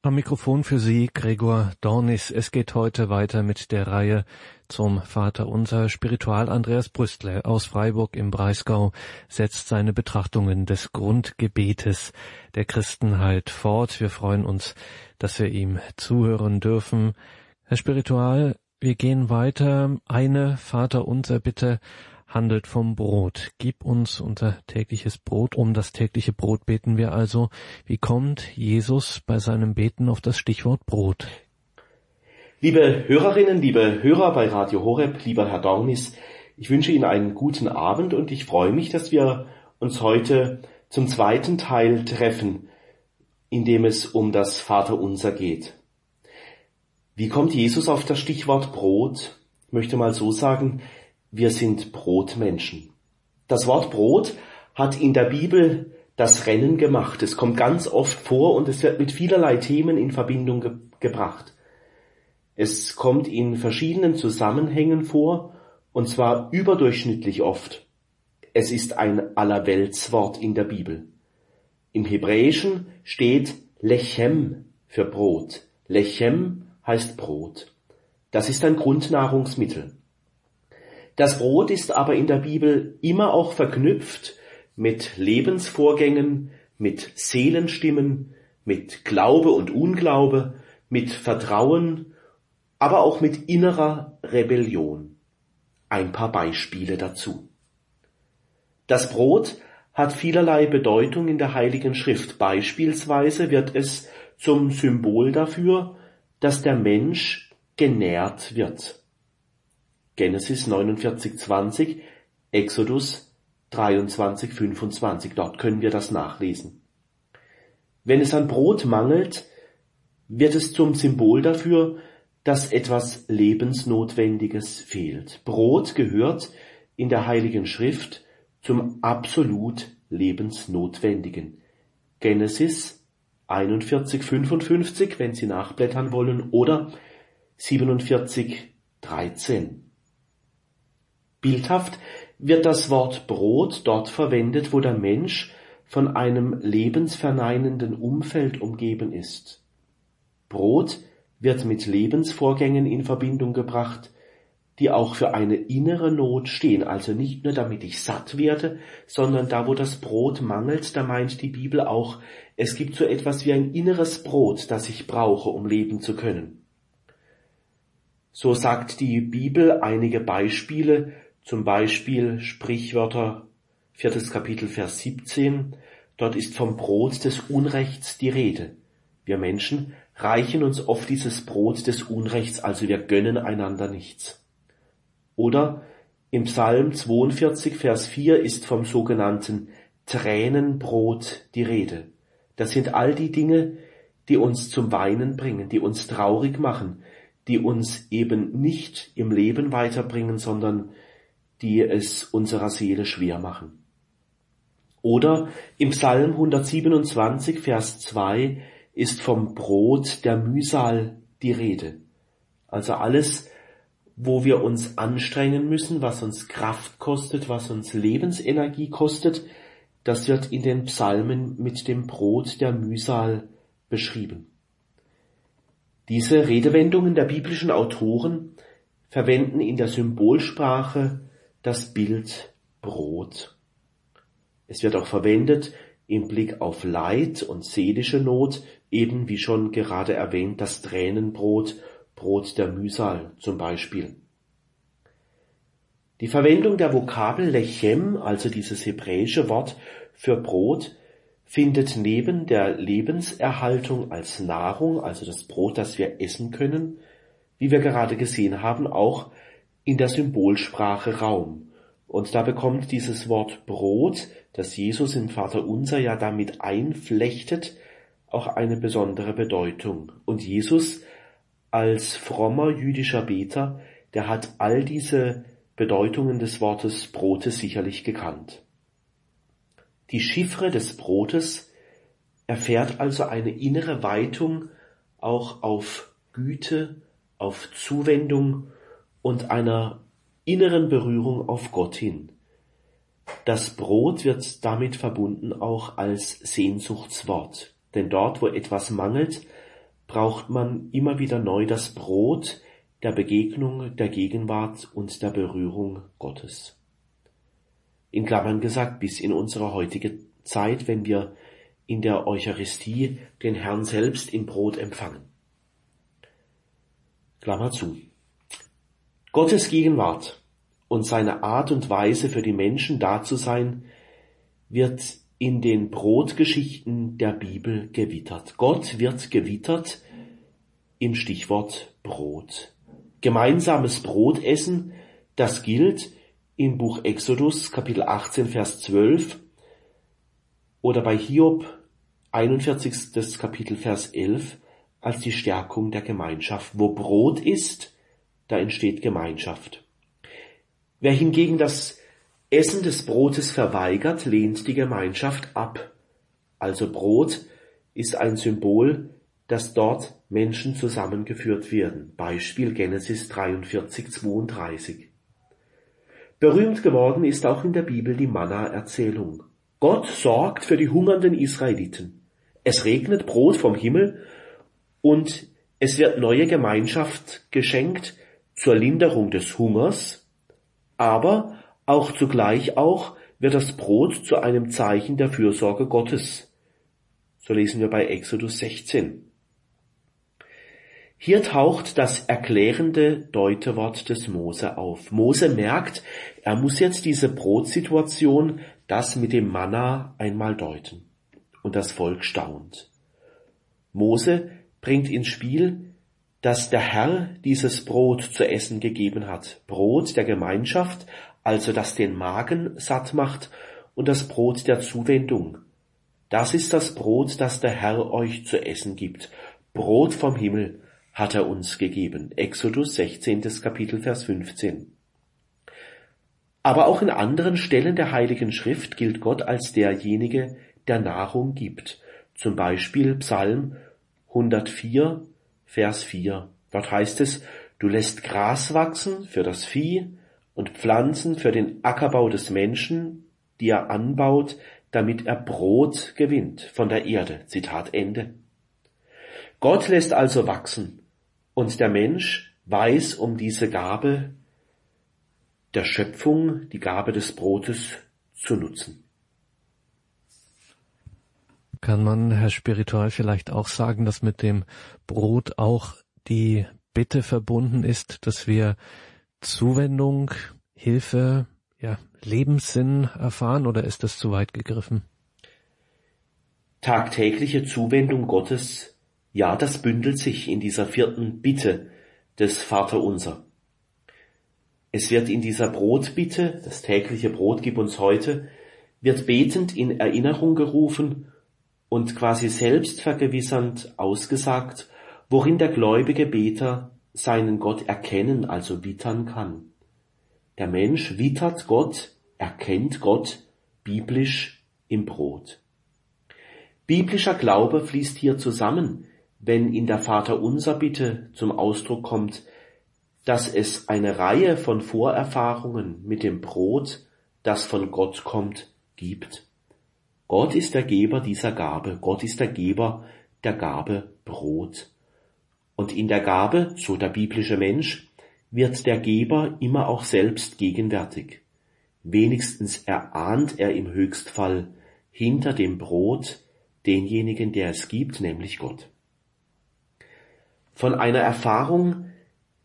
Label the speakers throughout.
Speaker 1: Am Mikrofon für Sie Gregor Dornis. Es geht heute weiter mit der Reihe zum Vater unser. Spiritual Andreas Brüstle aus Freiburg im Breisgau setzt seine Betrachtungen des Grundgebetes der Christenheit fort. Wir freuen uns, dass wir ihm zuhören dürfen. Herr Spiritual, wir gehen weiter. Eine Vater unser bitte handelt vom Brot. Gib uns unser tägliches Brot. Um das tägliche Brot beten wir also. Wie kommt Jesus bei seinem Beten auf das Stichwort Brot?
Speaker 2: Liebe Hörerinnen, liebe Hörer bei Radio Horeb, lieber Herr Dornis, ich wünsche Ihnen einen guten Abend und ich freue mich, dass wir uns heute zum zweiten Teil treffen, in dem es um das Vaterunser geht. Wie kommt Jesus auf das Stichwort Brot? Ich möchte mal so sagen, wir sind Brotmenschen. Das Wort Brot hat in der Bibel das Rennen gemacht. Es kommt ganz oft vor und es wird mit vielerlei Themen in Verbindung ge gebracht. Es kommt in verschiedenen Zusammenhängen vor und zwar überdurchschnittlich oft. Es ist ein Allerweltswort in der Bibel. Im Hebräischen steht Lechem für Brot. Lechem heißt Brot. Das ist ein Grundnahrungsmittel. Das Brot ist aber in der Bibel immer auch verknüpft mit Lebensvorgängen, mit Seelenstimmen, mit Glaube und Unglaube, mit Vertrauen, aber auch mit innerer Rebellion. Ein paar Beispiele dazu. Das Brot hat vielerlei Bedeutung in der Heiligen Schrift. Beispielsweise wird es zum Symbol dafür, dass der Mensch genährt wird. Genesis 49,20, Exodus 23,25. Dort können wir das nachlesen. Wenn es an Brot mangelt, wird es zum Symbol dafür, dass etwas Lebensnotwendiges fehlt. Brot gehört in der Heiligen Schrift zum absolut Lebensnotwendigen. Genesis 41,55, wenn Sie nachblättern wollen, oder 47,13. Bildhaft wird das Wort Brot dort verwendet, wo der Mensch von einem lebensverneinenden Umfeld umgeben ist. Brot wird mit Lebensvorgängen in Verbindung gebracht, die auch für eine innere Not stehen, also nicht nur damit ich satt werde, sondern da wo das Brot mangelt, da meint die Bibel auch, es gibt so etwas wie ein inneres Brot, das ich brauche, um leben zu können. So sagt die Bibel einige Beispiele zum Beispiel Sprichwörter, viertes Kapitel, Vers 17. Dort ist vom Brot des Unrechts die Rede. Wir Menschen reichen uns oft dieses Brot des Unrechts, also wir gönnen einander nichts. Oder im Psalm 42, Vers 4 ist vom sogenannten Tränenbrot die Rede. Das sind all die Dinge, die uns zum Weinen bringen, die uns traurig machen, die uns eben nicht im Leben weiterbringen, sondern die es unserer Seele schwer machen. Oder im Psalm 127, Vers 2 ist vom Brot der Mühsal die Rede. Also alles, wo wir uns anstrengen müssen, was uns Kraft kostet, was uns Lebensenergie kostet, das wird in den Psalmen mit dem Brot der Mühsal beschrieben. Diese Redewendungen der biblischen Autoren verwenden in der Symbolsprache das Bild Brot. Es wird auch verwendet im Blick auf Leid und seelische Not, eben wie schon gerade erwähnt, das Tränenbrot, Brot der Mühsal zum Beispiel. Die Verwendung der Vokabel Lechem, also dieses hebräische Wort für Brot, findet neben der Lebenserhaltung als Nahrung, also das Brot, das wir essen können, wie wir gerade gesehen haben, auch in der Symbolsprache Raum. Und da bekommt dieses Wort Brot, das Jesus im Vater Unser ja damit einflechtet, auch eine besondere Bedeutung. Und Jesus als frommer jüdischer Beter, der hat all diese Bedeutungen des Wortes Brotes sicherlich gekannt. Die Chiffre des Brotes erfährt also eine innere Weitung auch auf Güte, auf Zuwendung und einer inneren Berührung auf Gott hin. Das Brot wird damit verbunden auch als Sehnsuchtswort, denn dort, wo etwas mangelt, braucht man immer wieder neu das Brot der Begegnung, der Gegenwart und der Berührung Gottes. In Klammern gesagt, bis in unsere heutige Zeit, wenn wir in der Eucharistie den Herrn selbst im Brot empfangen. Klammer zu. Gottes Gegenwart und seine Art und Weise für die Menschen da zu sein, wird in den Brotgeschichten der Bibel gewittert. Gott wird gewittert im Stichwort Brot. Gemeinsames Brotessen, das gilt im Buch Exodus Kapitel 18 Vers 12 oder bei Hiob 41. Kapitel Vers 11 als die Stärkung der Gemeinschaft. Wo Brot ist, da entsteht Gemeinschaft. Wer hingegen das Essen des Brotes verweigert, lehnt die Gemeinschaft ab. Also Brot ist ein Symbol, dass dort Menschen zusammengeführt werden. Beispiel Genesis 43, 32. Berühmt geworden ist auch in der Bibel die Manna-Erzählung. Gott sorgt für die hungernden Israeliten. Es regnet Brot vom Himmel und es wird neue Gemeinschaft geschenkt zur Linderung des Hungers, aber auch zugleich auch wird das Brot zu einem Zeichen der Fürsorge Gottes. So lesen wir bei Exodus 16. Hier taucht das erklärende Deutewort des Mose auf. Mose merkt, er muss jetzt diese Brotsituation, das mit dem Manna einmal deuten. Und das Volk staunt. Mose bringt ins Spiel, dass der Herr dieses Brot zu essen gegeben hat. Brot der Gemeinschaft, also das den Magen satt macht, und das Brot der Zuwendung. Das ist das Brot, das der Herr euch zu essen gibt. Brot vom Himmel hat er uns gegeben. Exodus 16. Kapitel Vers 15. Aber auch in anderen Stellen der Heiligen Schrift gilt Gott als derjenige, der Nahrung gibt. Zum Beispiel Psalm 104, Vers 4. Dort heißt es, du lässt Gras wachsen für das Vieh und Pflanzen für den Ackerbau des Menschen, die er anbaut, damit er Brot gewinnt von der Erde. Zitat Ende. Gott lässt also wachsen und der Mensch weiß um diese Gabe der Schöpfung, die Gabe des Brotes zu nutzen.
Speaker 1: Kann man, Herr Spiritual, vielleicht auch sagen, dass mit dem Brot auch die Bitte verbunden ist, dass wir Zuwendung, Hilfe, ja, Lebenssinn erfahren oder ist das zu weit gegriffen?
Speaker 2: Tagtägliche Zuwendung Gottes, ja, das bündelt sich in dieser vierten Bitte des Vaterunser. Es wird in dieser Brotbitte, das tägliche Brot gib uns heute, wird betend in Erinnerung gerufen und quasi selbstvergewissernd ausgesagt, worin der gläubige Beter seinen Gott erkennen, also wittern kann. Der Mensch wittert Gott, erkennt Gott biblisch im Brot. Biblischer Glaube fließt hier zusammen, wenn in der Vaterunser Bitte zum Ausdruck kommt, dass es eine Reihe von Vorerfahrungen mit dem Brot, das von Gott kommt, gibt. Gott ist der Geber dieser Gabe, Gott ist der Geber der Gabe Brot. Und in der Gabe, so der biblische Mensch, wird der Geber immer auch selbst gegenwärtig. Wenigstens erahnt er im Höchstfall hinter dem Brot denjenigen, der es gibt, nämlich Gott. Von einer Erfahrung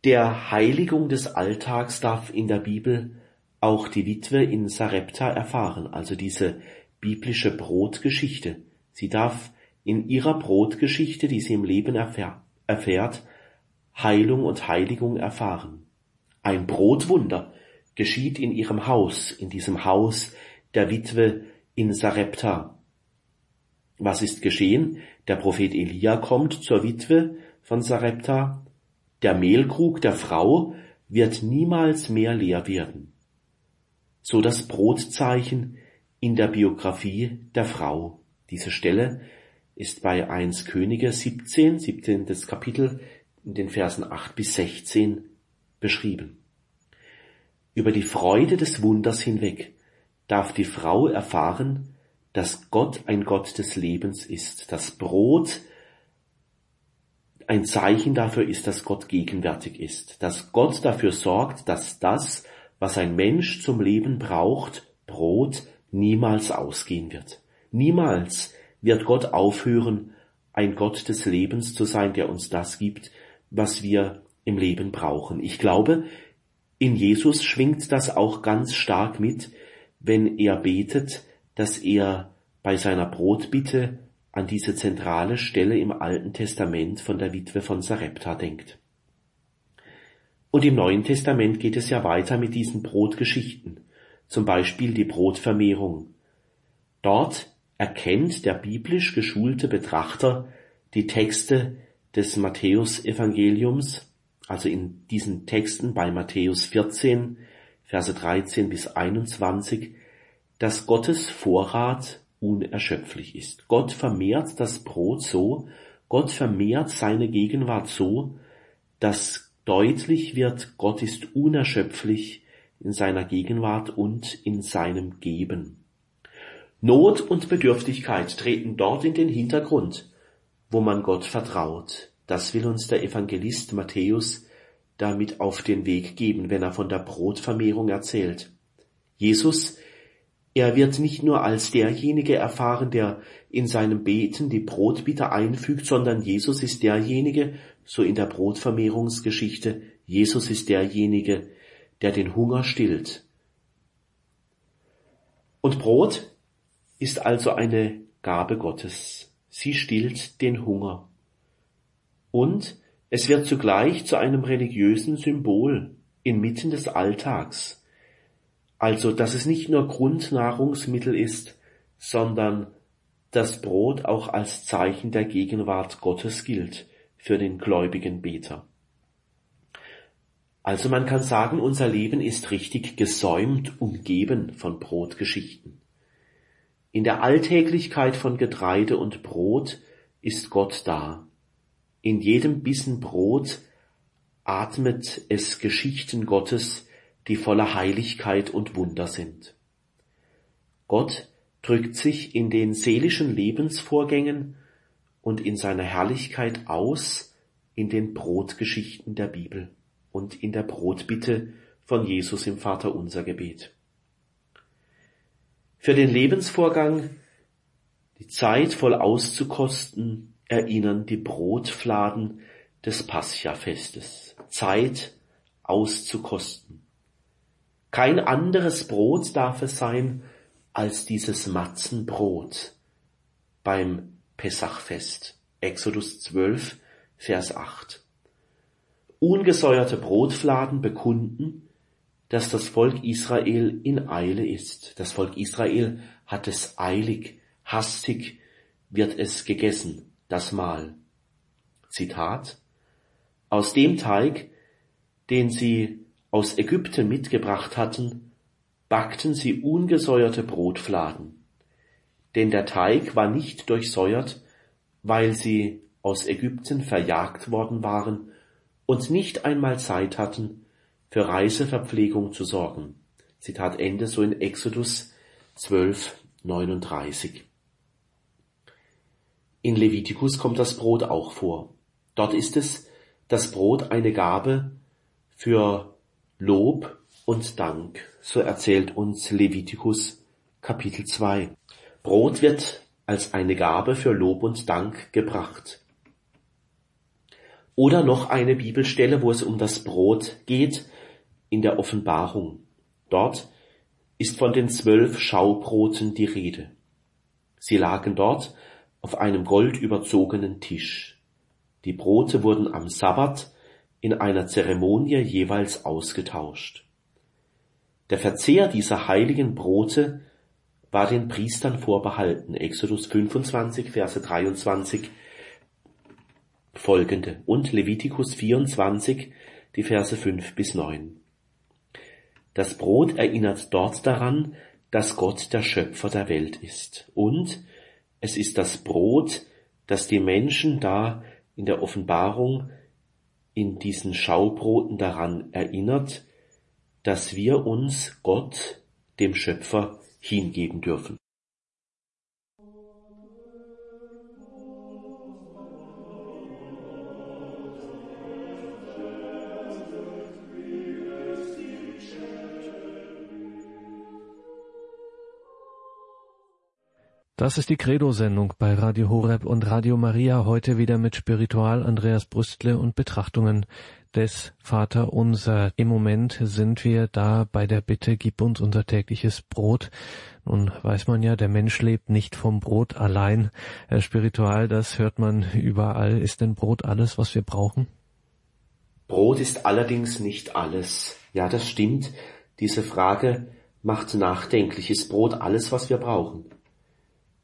Speaker 2: der Heiligung des Alltags darf in der Bibel auch die Witwe in Sarepta erfahren, also diese biblische Brotgeschichte. Sie darf in ihrer Brotgeschichte, die sie im Leben erfährt, Heilung und Heiligung erfahren. Ein Brotwunder geschieht in ihrem Haus, in diesem Haus der Witwe in Sarepta. Was ist geschehen? Der Prophet Elia kommt zur Witwe von Sarepta. Der Mehlkrug der Frau wird niemals mehr leer werden. So das Brotzeichen in der Biografie der Frau. Diese Stelle ist bei 1 Könige 17, 17. Kapitel in den Versen 8 bis 16 beschrieben. Über die Freude des Wunders hinweg darf die Frau erfahren, dass Gott ein Gott des Lebens ist. Das Brot ein Zeichen dafür ist, dass Gott gegenwärtig ist, dass Gott dafür sorgt, dass das, was ein Mensch zum Leben braucht, Brot, niemals ausgehen wird. Niemals wird Gott aufhören, ein Gott des Lebens zu sein, der uns das gibt, was wir im Leben brauchen. Ich glaube, in Jesus schwingt das auch ganz stark mit, wenn er betet, dass er bei seiner Brotbitte an diese zentrale Stelle im Alten Testament von der Witwe von Sarepta denkt. Und im Neuen Testament geht es ja weiter mit diesen Brotgeschichten, zum Beispiel die Brotvermehrung. Dort erkennt der biblisch geschulte Betrachter die Texte des Matthäusevangeliums, also in diesen Texten bei Matthäus 14, Verse 13 bis 21, dass Gottes Vorrat unerschöpflich ist. Gott vermehrt das Brot so, Gott vermehrt seine Gegenwart so, dass deutlich wird, Gott ist unerschöpflich in seiner Gegenwart und in seinem Geben. Not und Bedürftigkeit treten dort in den Hintergrund, wo man Gott vertraut. Das will uns der Evangelist Matthäus damit auf den Weg geben, wenn er von der Brotvermehrung erzählt. Jesus er wird nicht nur als derjenige erfahren, der in seinem Beten die Brotbitte einfügt, sondern Jesus ist derjenige, so in der Brotvermehrungsgeschichte, Jesus ist derjenige, der den Hunger stillt. Und Brot ist also eine Gabe Gottes. Sie stillt den Hunger. Und es wird zugleich zu einem religiösen Symbol inmitten des Alltags. Also, dass es nicht nur Grundnahrungsmittel ist, sondern das Brot auch als Zeichen der Gegenwart Gottes gilt für den gläubigen Beter. Also man kann sagen, unser Leben ist richtig gesäumt, umgeben von Brotgeschichten. In der Alltäglichkeit von Getreide und Brot ist Gott da. In jedem Bissen Brot atmet es Geschichten Gottes, die voller Heiligkeit und Wunder sind. Gott drückt sich in den seelischen Lebensvorgängen und in seiner Herrlichkeit aus in den Brotgeschichten der Bibel und in der Brotbitte von Jesus im Vaterunser Gebet. Für den Lebensvorgang, die Zeit voll auszukosten, erinnern die Brotfladen des Pascha-Festes. Zeit auszukosten. Kein anderes Brot darf es sein als dieses Matzenbrot beim Pessachfest. Exodus 12, Vers 8. Ungesäuerte Brotfladen bekunden, dass das Volk Israel in Eile ist. Das Volk Israel hat es eilig, hastig wird es gegessen, das Mahl. Zitat. Aus dem Teig, den sie aus Ägypten mitgebracht hatten, backten sie ungesäuerte Brotfladen. Denn der Teig war nicht durchsäuert, weil sie aus Ägypten verjagt worden waren und nicht einmal Zeit hatten, für Reiseverpflegung zu sorgen. Zitat Ende so in Exodus 12, 39. In Levitikus kommt das Brot auch vor. Dort ist es das Brot eine Gabe für Lob und Dank, so erzählt uns Levitikus Kapitel 2. Brot wird als eine Gabe für Lob und Dank gebracht. Oder noch eine Bibelstelle, wo es um das Brot geht, in der Offenbarung. Dort ist von den zwölf Schaubroten die Rede. Sie lagen dort auf einem goldüberzogenen Tisch. Die Brote wurden am Sabbat in einer Zeremonie jeweils ausgetauscht. Der Verzehr dieser heiligen Brote war den Priestern vorbehalten. Exodus 25, Verse 23 folgende und Levitikus 24, die Verse 5 bis 9. Das Brot erinnert dort daran, dass Gott der Schöpfer der Welt ist. Und es ist das Brot, das die Menschen da in der Offenbarung in diesen Schaubroten daran erinnert, dass wir uns Gott, dem Schöpfer, hingeben dürfen.
Speaker 1: Das ist die Credo-Sendung bei Radio Horeb und Radio Maria heute wieder mit Spiritual Andreas Brüstle und Betrachtungen des Vater unser. Im Moment sind wir da bei der Bitte, gib uns unser tägliches Brot. Nun weiß man ja, der Mensch lebt nicht vom Brot allein. Herr Spiritual, das hört man überall. Ist denn Brot alles, was wir brauchen?
Speaker 2: Brot ist allerdings nicht alles. Ja, das stimmt. Diese Frage macht nachdenklich. Ist Brot alles, was wir brauchen?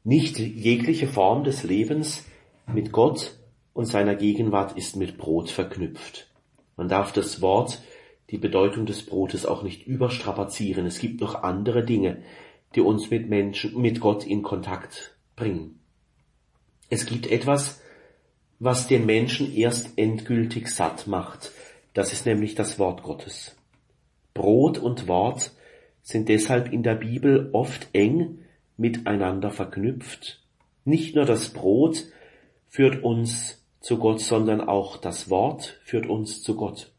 Speaker 2: Nicht jegliche Form des Lebens mit Gott und seiner Gegenwart ist mit Brot verknüpft. Man darf das Wort, die Bedeutung des Brotes auch nicht überstrapazieren. Es gibt noch andere Dinge, die uns mit Menschen, mit Gott in Kontakt bringen. Es gibt etwas, was den Menschen erst endgültig satt macht. Das ist nämlich das Wort Gottes. Brot und Wort sind deshalb in der Bibel oft eng miteinander verknüpft. Nicht nur das Brot führt uns zu Gott, sondern auch das Wort führt uns zu Gott.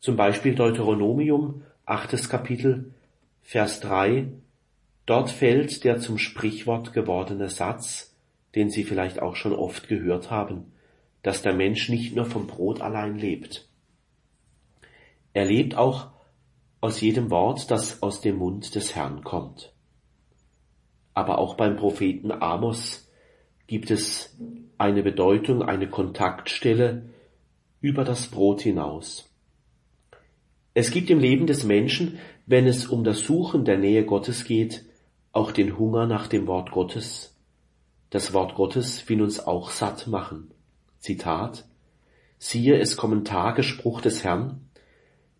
Speaker 2: Zum Beispiel Deuteronomium, achtes Kapitel, Vers 3. Dort fällt der zum Sprichwort gewordene Satz, den Sie vielleicht auch schon oft gehört haben, dass der Mensch nicht nur vom Brot allein lebt. Er lebt auch aus jedem Wort, das aus dem Mund des Herrn kommt aber auch beim Propheten Amos gibt es eine Bedeutung, eine Kontaktstelle über das Brot hinaus. Es gibt im Leben des Menschen, wenn es um das Suchen der Nähe Gottes geht, auch den Hunger nach dem Wort Gottes. Das Wort Gottes will uns auch satt machen. Zitat Siehe, es kommen Tage, Spruch des Herrn,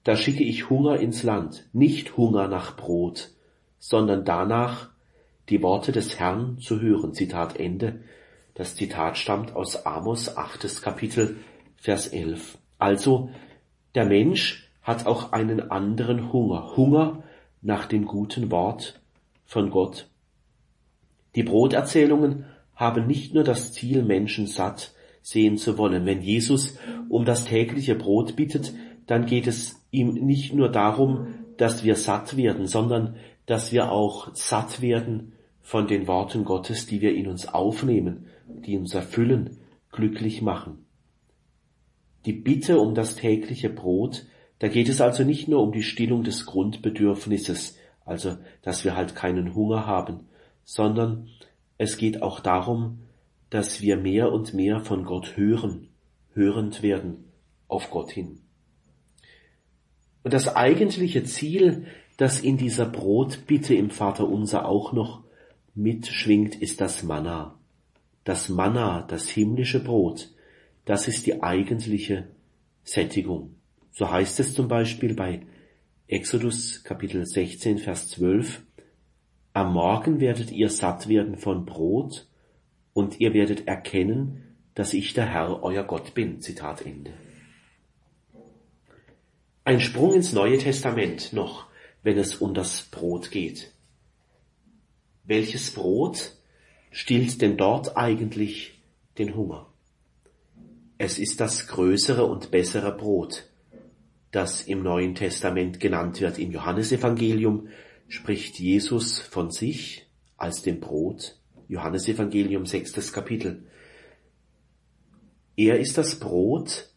Speaker 2: da schicke ich Hunger ins Land, nicht Hunger nach Brot, sondern danach, die Worte des Herrn zu hören. Zitat Ende. Das Zitat stammt aus Amos achtes Kapitel, Vers 11. Also, der Mensch hat auch einen anderen Hunger. Hunger nach dem guten Wort von Gott. Die Broterzählungen haben nicht nur das Ziel, Menschen satt sehen zu wollen. Wenn Jesus um das tägliche Brot bittet, dann geht es ihm nicht nur darum, dass wir satt werden, sondern dass wir auch satt werden von den Worten Gottes, die wir in uns aufnehmen, die uns erfüllen, glücklich machen. Die Bitte um das tägliche Brot, da geht es also nicht nur um die Stillung des Grundbedürfnisses, also dass wir halt keinen Hunger haben, sondern es geht auch darum, dass wir mehr und mehr von Gott hören, hörend werden auf Gott hin. Und das eigentliche Ziel, das in dieser Brotbitte im Vater unser auch noch mitschwingt, ist das Manna. Das Manna, das himmlische Brot, das ist die eigentliche Sättigung. So heißt es zum Beispiel bei Exodus Kapitel 16, Vers 12, Am Morgen werdet ihr satt werden von Brot und ihr werdet erkennen, dass ich der Herr euer Gott bin. Zitat Ende. Ein Sprung ins Neue Testament noch, wenn es um das Brot geht. Welches Brot stillt denn dort eigentlich den Hunger? Es ist das größere und bessere Brot, das im Neuen Testament genannt wird. Im Johannesevangelium spricht Jesus von sich als dem Brot. Johannesevangelium sechstes Kapitel. Er ist das Brot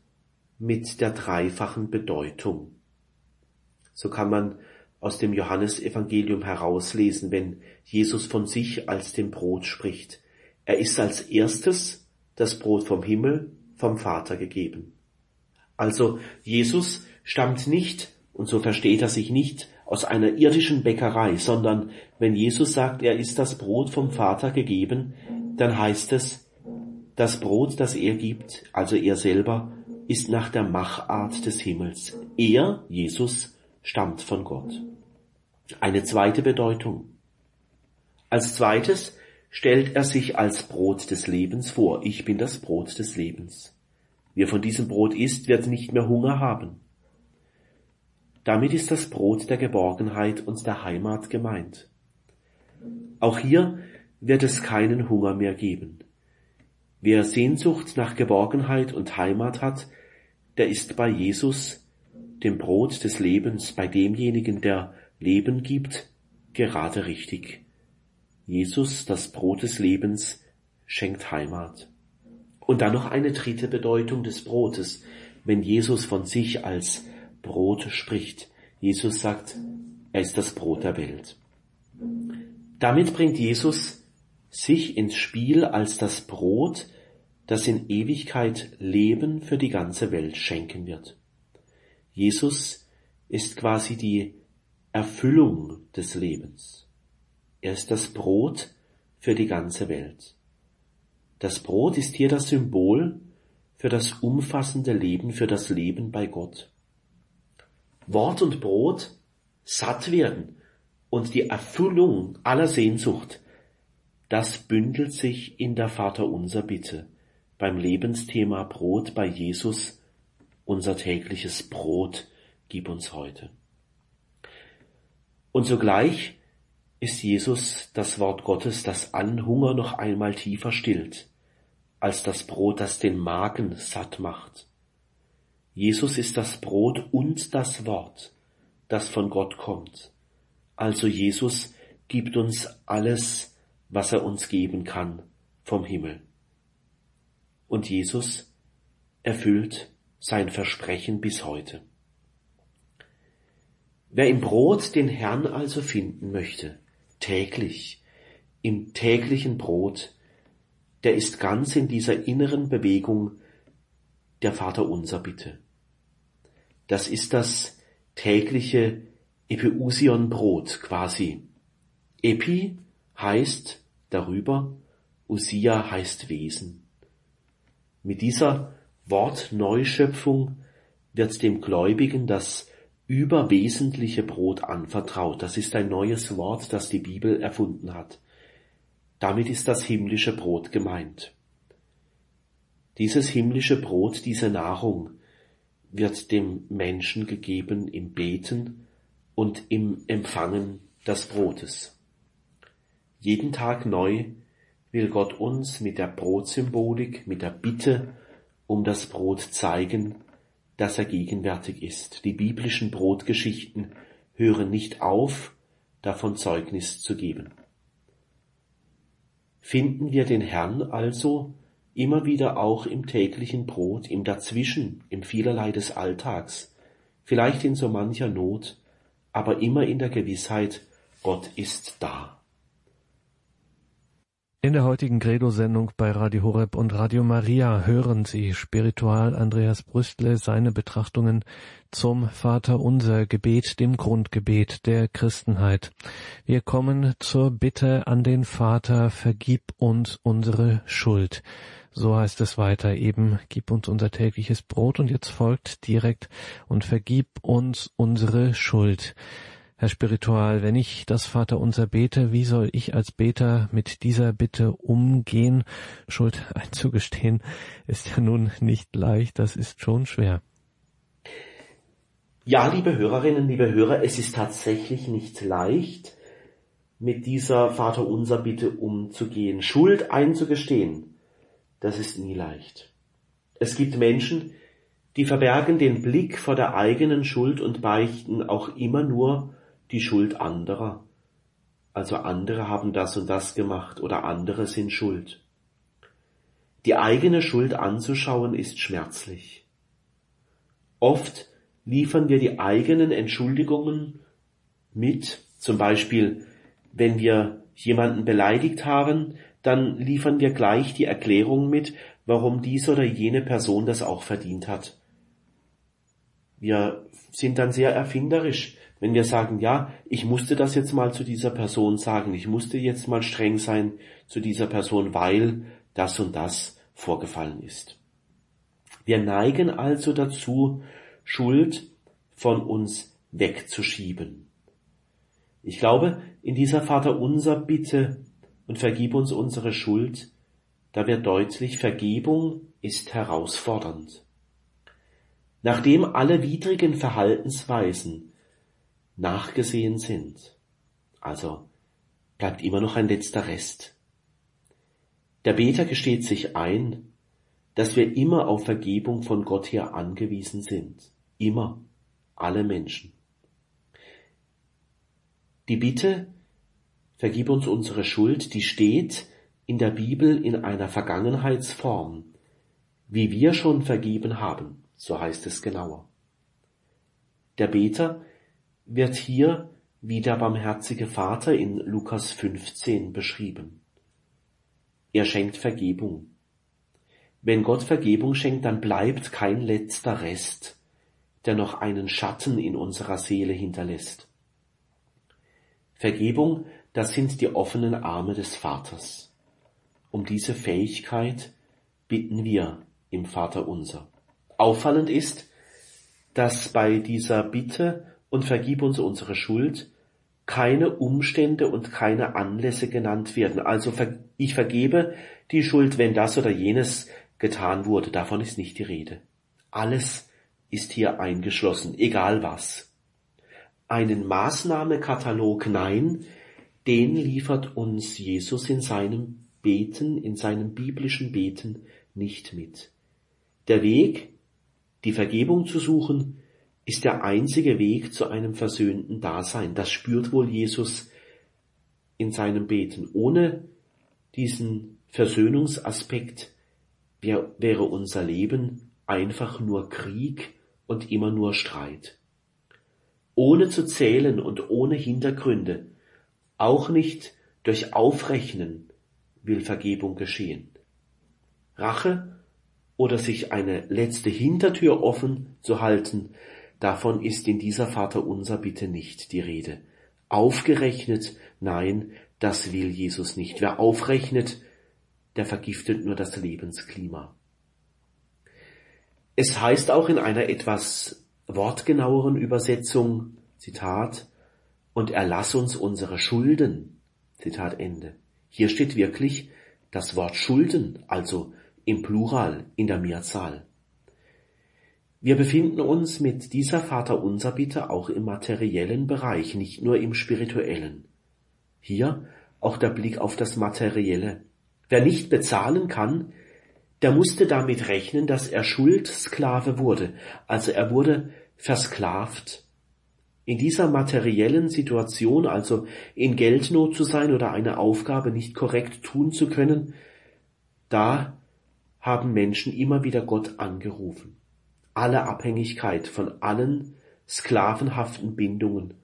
Speaker 2: mit der dreifachen Bedeutung. So kann man aus dem Johannesevangelium herauslesen, wenn Jesus von sich als dem Brot spricht. Er ist als erstes das Brot vom Himmel, vom Vater gegeben. Also Jesus stammt nicht, und so versteht er sich nicht, aus einer irdischen Bäckerei, sondern wenn Jesus sagt, er ist das Brot vom Vater gegeben, dann heißt es, das Brot, das er gibt, also er selber, ist nach der Machart des Himmels. Er, Jesus, stammt von Gott. Eine zweite Bedeutung. Als zweites stellt er sich als Brot des Lebens vor. Ich bin das Brot des Lebens. Wer von diesem Brot isst, wird nicht mehr Hunger haben. Damit ist das Brot der Geborgenheit und der Heimat gemeint. Auch hier wird es keinen Hunger mehr geben. Wer Sehnsucht nach Geborgenheit und Heimat hat, der ist bei Jesus dem Brot des Lebens, bei demjenigen, der Leben gibt, gerade richtig. Jesus, das Brot des Lebens, schenkt Heimat. Und dann noch eine dritte Bedeutung des Brotes, wenn Jesus von sich als Brot spricht. Jesus sagt, er ist das Brot der Welt. Damit bringt Jesus sich ins Spiel als das Brot, das in Ewigkeit Leben für die ganze Welt schenken wird. Jesus ist quasi die Erfüllung des Lebens. Er ist das Brot für die ganze Welt. Das Brot ist hier das Symbol für das umfassende Leben, für das Leben bei Gott. Wort und Brot satt werden und die Erfüllung aller Sehnsucht, das bündelt sich in der Vaterunser Bitte beim Lebensthema Brot bei Jesus, unser tägliches Brot, gib uns heute. Und sogleich ist Jesus das Wort Gottes, das an Hunger noch einmal tiefer stillt, als das Brot, das den Magen satt macht. Jesus ist das Brot und das Wort, das von Gott kommt. Also Jesus gibt uns alles, was er uns geben kann vom Himmel. Und Jesus erfüllt sein Versprechen bis heute. Wer im Brot den Herrn also finden möchte, täglich, im täglichen Brot, der ist ganz in dieser inneren Bewegung der Vater unser Bitte. Das ist das tägliche Epeusion Brot quasi. Epi heißt darüber, Usia heißt Wesen. Mit dieser Wortneuschöpfung wird dem Gläubigen das überwesentliche Brot anvertraut. Das ist ein neues Wort, das die Bibel erfunden hat. Damit ist das himmlische Brot gemeint. Dieses himmlische Brot, diese Nahrung, wird dem Menschen gegeben im Beten und im Empfangen des Brotes. Jeden Tag neu will Gott uns mit der Brotsymbolik, mit der Bitte um das Brot zeigen, dass er gegenwärtig ist. Die biblischen Brotgeschichten hören nicht auf, davon Zeugnis zu geben. Finden wir den Herrn also immer wieder auch im täglichen Brot, im Dazwischen, im vielerlei des Alltags, vielleicht in so mancher Not, aber immer in der Gewissheit, Gott ist da.
Speaker 1: In der heutigen Credo-Sendung bei Radio Horeb und Radio Maria hören Sie Spiritual Andreas Brüstle seine Betrachtungen zum Vater Unser Gebet, dem Grundgebet der Christenheit. Wir kommen zur Bitte an den Vater, vergib uns unsere Schuld. So heißt es weiter eben, gib uns unser tägliches Brot und jetzt folgt direkt und vergib uns unsere Schuld. Herr Spiritual, wenn ich das Vaterunser bete, wie soll ich als Beter mit dieser Bitte umgehen? Schuld einzugestehen ist ja nun nicht leicht, das ist schon schwer.
Speaker 2: Ja, liebe Hörerinnen, liebe Hörer, es ist tatsächlich nicht leicht, mit dieser Vaterunser Bitte umzugehen. Schuld einzugestehen, das ist nie leicht. Es gibt Menschen, die verbergen den Blick vor der eigenen Schuld und beichten auch immer nur die Schuld anderer. Also andere haben das und das gemacht oder andere sind schuld. Die eigene Schuld anzuschauen ist schmerzlich. Oft liefern wir die eigenen Entschuldigungen mit, zum Beispiel wenn wir jemanden beleidigt haben, dann liefern wir gleich die Erklärung mit, warum dies oder jene Person das auch verdient hat. Wir sind dann sehr erfinderisch. Wenn wir sagen, ja, ich musste das jetzt mal zu dieser Person sagen, ich musste jetzt mal streng sein zu dieser Person, weil das und das vorgefallen ist. Wir neigen also dazu, Schuld von uns wegzuschieben. Ich glaube, in dieser Vater unser Bitte und vergib uns unsere Schuld, da wird deutlich, Vergebung ist herausfordernd. Nachdem alle widrigen Verhaltensweisen nachgesehen sind. Also bleibt immer noch ein letzter Rest. Der Beter gesteht sich ein, dass wir immer auf Vergebung von Gott her angewiesen sind. Immer. Alle Menschen. Die Bitte vergib uns unsere Schuld, die steht in der Bibel in einer Vergangenheitsform, wie wir schon vergeben haben, so heißt es genauer. Der Beter wird hier wie der barmherzige Vater in Lukas 15 beschrieben. Er schenkt Vergebung. Wenn Gott Vergebung schenkt, dann bleibt kein letzter Rest, der noch einen Schatten in unserer Seele hinterlässt. Vergebung, das sind die offenen Arme des Vaters. Um diese Fähigkeit bitten wir im Vater unser. Auffallend ist, dass bei dieser Bitte und vergib uns unsere Schuld keine Umstände und keine Anlässe genannt werden. Also ich vergebe die Schuld, wenn das oder jenes getan wurde. Davon ist nicht die Rede. Alles ist hier eingeschlossen, egal was. Einen Maßnahmekatalog, nein, den liefert uns Jesus in seinem Beten, in seinem biblischen Beten nicht mit. Der Weg, die Vergebung zu suchen, ist der einzige Weg zu einem versöhnten Dasein. Das spürt wohl Jesus in seinem Beten. Ohne diesen Versöhnungsaspekt wäre unser Leben einfach nur Krieg und immer nur Streit. Ohne zu zählen und ohne Hintergründe, auch nicht durch Aufrechnen will Vergebung geschehen. Rache oder sich eine letzte Hintertür offen zu halten, Davon ist in dieser Vaterunser Bitte nicht die Rede. Aufgerechnet, nein, das will Jesus nicht. Wer aufrechnet, der vergiftet nur das Lebensklima. Es heißt auch in einer etwas wortgenaueren Übersetzung, Zitat, und erlass uns unsere Schulden, Zitat Ende. Hier steht wirklich das Wort Schulden, also im Plural, in der Mehrzahl. Wir befinden uns mit dieser Vaterunser Bitte auch im materiellen Bereich, nicht nur im spirituellen. Hier auch der Blick auf das Materielle. Wer nicht bezahlen kann, der musste damit rechnen, dass er Schuldsklave wurde, also er wurde versklavt. In dieser materiellen Situation, also in Geldnot zu sein oder eine Aufgabe nicht korrekt tun zu können, da haben Menschen immer wieder Gott angerufen alle Abhängigkeit von allen sklavenhaften Bindungen,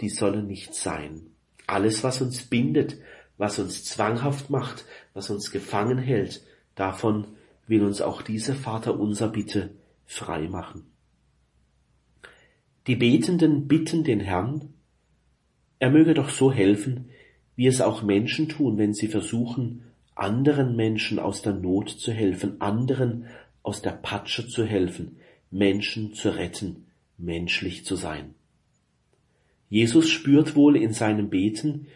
Speaker 2: die sollen nicht sein. Alles, was uns bindet, was uns zwanghaft macht, was uns gefangen hält, davon will uns auch diese Vater unser Bitte frei machen. Die Betenden bitten den Herrn, er möge doch so helfen, wie es auch Menschen tun, wenn sie versuchen, anderen Menschen aus der Not zu helfen, anderen aus der Patsche zu helfen, Menschen zu retten, menschlich zu sein. Jesus spürt wohl in seinem Beten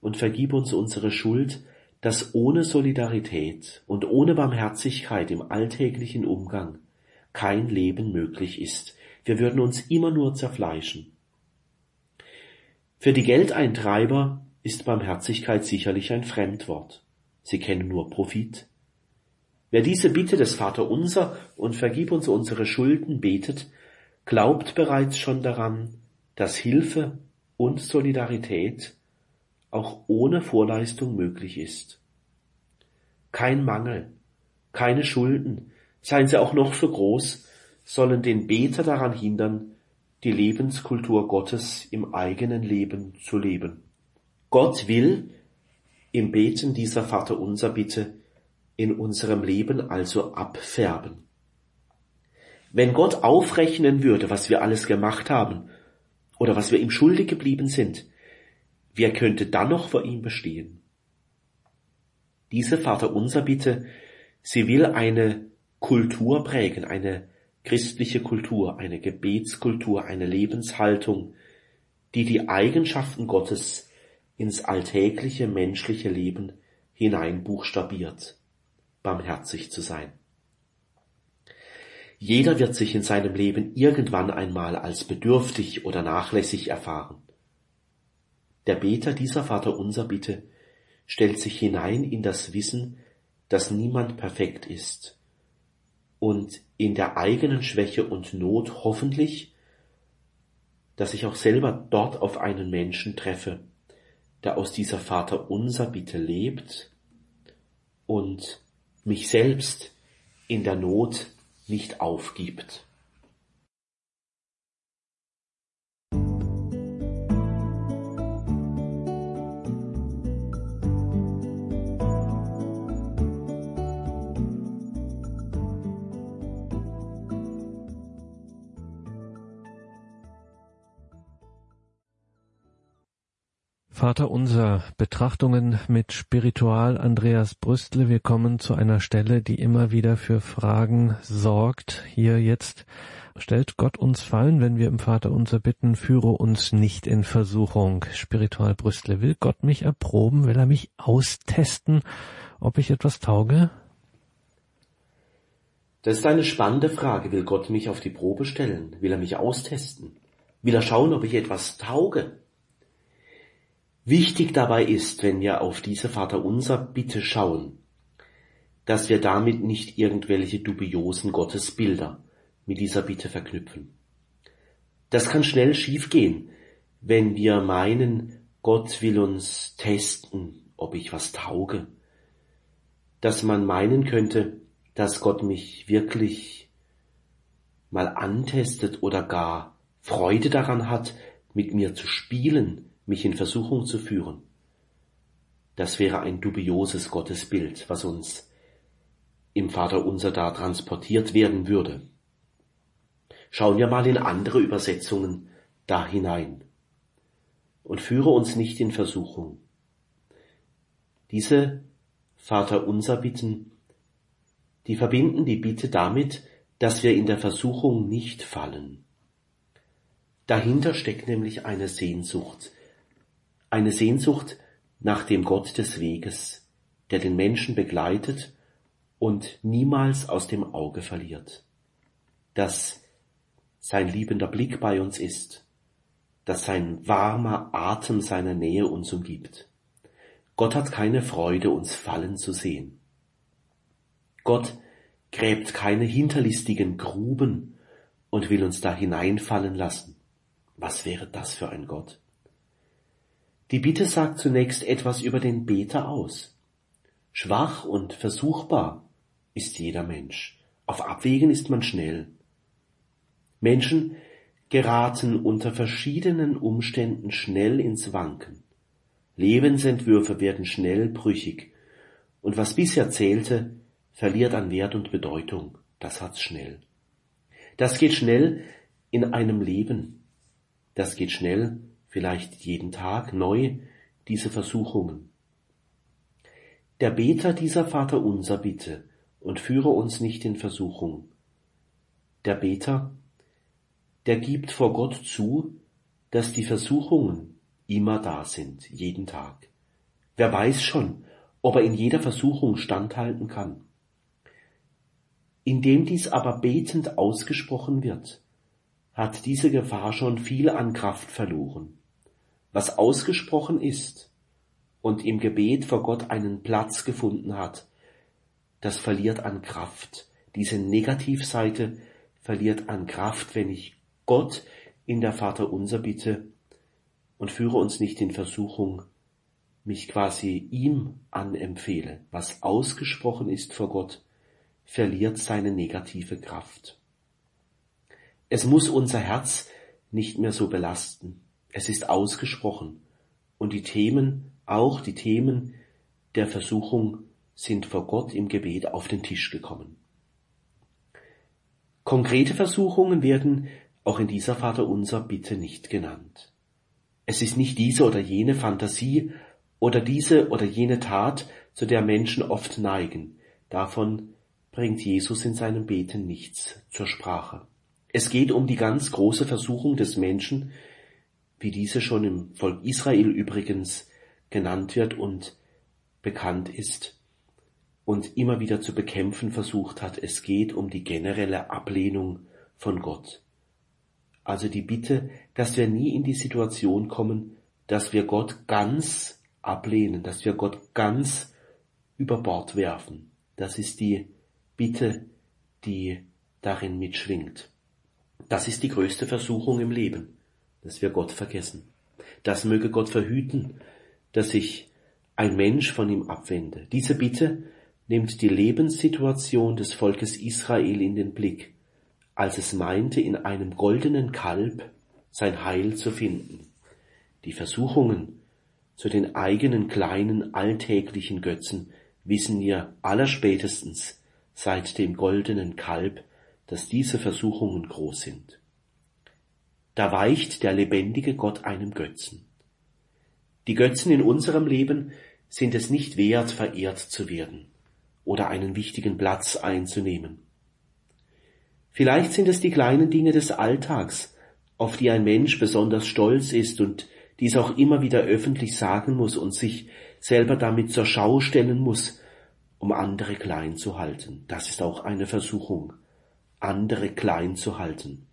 Speaker 2: und vergib uns unsere Schuld, dass ohne Solidarität und ohne Barmherzigkeit im alltäglichen Umgang kein Leben möglich ist. Wir würden uns immer nur zerfleischen. Für die Geldeintreiber ist Barmherzigkeit sicherlich ein Fremdwort. Sie kennen nur Profit. Wer diese Bitte des Vaterunser und vergib uns unsere Schulden betet, glaubt bereits schon daran, dass Hilfe und Solidarität auch ohne Vorleistung möglich ist. Kein Mangel, keine Schulden, seien sie auch noch so groß, sollen den Beter daran hindern, die Lebenskultur Gottes im eigenen Leben zu leben. Gott will im Beten dieser Vaterunser Bitte in unserem Leben also abfärben. Wenn Gott aufrechnen würde, was wir alles gemacht haben oder was wir ihm schuldig geblieben sind, wer könnte dann noch vor ihm bestehen? Diese Vaterunser Bitte, sie will eine Kultur prägen, eine christliche Kultur, eine Gebetskultur, eine Lebenshaltung, die die Eigenschaften Gottes ins alltägliche menschliche Leben hinein buchstabiert barmherzig zu sein. Jeder wird sich in seinem Leben irgendwann einmal als bedürftig oder nachlässig erfahren. Der Beter dieser Vaterunser Bitte stellt sich hinein in das Wissen, dass niemand perfekt ist und in der eigenen Schwäche und Not hoffentlich, dass ich auch selber dort auf einen Menschen treffe, der aus dieser Vater unser Bitte lebt und mich selbst in der Not nicht aufgibt.
Speaker 1: Vater unser, Betrachtungen mit Spiritual Andreas Brüstle. Wir kommen zu einer Stelle, die immer wieder für Fragen sorgt. Hier jetzt stellt Gott uns Fallen, wenn wir im Vater unser bitten, führe uns nicht in Versuchung. Spiritual Brüstle, will Gott mich erproben, will er mich austesten, ob ich etwas tauge?
Speaker 2: Das ist eine spannende Frage. Will Gott mich auf die Probe stellen? Will er mich austesten? Will er schauen, ob ich etwas tauge? Wichtig dabei ist, wenn wir auf diese Vaterunser Bitte schauen, dass wir damit nicht irgendwelche dubiosen Gottesbilder mit dieser Bitte verknüpfen. Das kann schnell schiefgehen, wenn wir meinen, Gott will uns testen, ob ich was tauge. Dass man meinen könnte, dass Gott mich wirklich mal antestet oder gar Freude daran hat, mit mir zu spielen, mich in Versuchung zu führen. Das wäre ein dubioses Gottesbild, was uns im Vater unser da transportiert werden würde. Schauen wir mal in andere Übersetzungen da hinein und führe uns nicht in Versuchung. Diese Vater unser Bitten, die verbinden die Bitte damit, dass wir in der Versuchung nicht fallen. Dahinter steckt nämlich eine Sehnsucht, eine Sehnsucht nach dem Gott des Weges, der den Menschen begleitet und niemals aus dem Auge verliert. Dass sein liebender Blick bei uns ist, dass sein warmer Atem seiner Nähe uns umgibt. Gott hat keine Freude, uns fallen zu sehen. Gott gräbt keine hinterlistigen Gruben und will uns da hineinfallen lassen. Was wäre das für ein Gott? Die Bitte sagt zunächst etwas über den Beter aus. Schwach und versuchbar ist jeder Mensch. Auf Abwägen ist man schnell. Menschen geraten unter verschiedenen Umständen schnell ins Wanken. Lebensentwürfe werden schnell brüchig. Und was bisher zählte, verliert an Wert und Bedeutung. Das hat's schnell. Das geht schnell in einem Leben. Das geht schnell vielleicht jeden Tag neu diese Versuchungen. Der Beter dieser Vater unser bitte und führe uns nicht in Versuchung. Der Beter, der gibt vor Gott zu, dass die Versuchungen immer da sind, jeden Tag. Wer weiß schon, ob er in jeder Versuchung standhalten kann. Indem dies aber betend ausgesprochen wird, hat diese Gefahr schon viel an Kraft verloren was ausgesprochen ist und im Gebet vor Gott einen Platz gefunden hat, das verliert an Kraft. Diese Negativseite verliert an Kraft, wenn ich Gott in der Vater unser bitte und führe uns nicht in Versuchung, mich quasi ihm anempfehle. Was ausgesprochen ist vor Gott, verliert seine negative Kraft. Es muss unser Herz nicht mehr so belasten. Es ist ausgesprochen. Und die Themen, auch die Themen der Versuchung, sind vor Gott im Gebet auf den Tisch gekommen. Konkrete Versuchungen werden auch in dieser Vaterunser Bitte nicht genannt. Es ist nicht diese oder jene Fantasie oder diese oder jene Tat, zu der Menschen oft neigen. Davon bringt Jesus in seinem Beten nichts zur Sprache. Es geht um die ganz große Versuchung des Menschen, wie diese schon im Volk Israel übrigens genannt wird und bekannt ist und immer wieder zu bekämpfen versucht hat. Es geht um die generelle Ablehnung von Gott. Also die Bitte, dass wir nie in die Situation kommen, dass wir Gott ganz ablehnen, dass wir Gott ganz über Bord werfen. Das ist die Bitte, die darin mitschwingt. Das ist die größte Versuchung im Leben dass wir Gott vergessen. Das möge Gott verhüten, dass sich ein Mensch von ihm abwende. Diese Bitte nimmt die Lebenssituation des Volkes Israel in den Blick, als es meinte, in einem goldenen Kalb sein Heil zu finden. Die Versuchungen zu den eigenen kleinen alltäglichen Götzen wissen wir allerspätestens seit dem goldenen Kalb, dass diese Versuchungen groß sind. Da weicht der lebendige Gott einem Götzen. Die Götzen in unserem Leben sind es nicht wert, verehrt zu werden oder einen wichtigen Platz einzunehmen. Vielleicht sind es die kleinen Dinge des Alltags, auf die ein Mensch besonders stolz ist und dies auch immer wieder öffentlich sagen muss und sich selber damit zur Schau stellen muss, um andere klein zu halten. Das ist auch eine Versuchung, andere klein zu halten.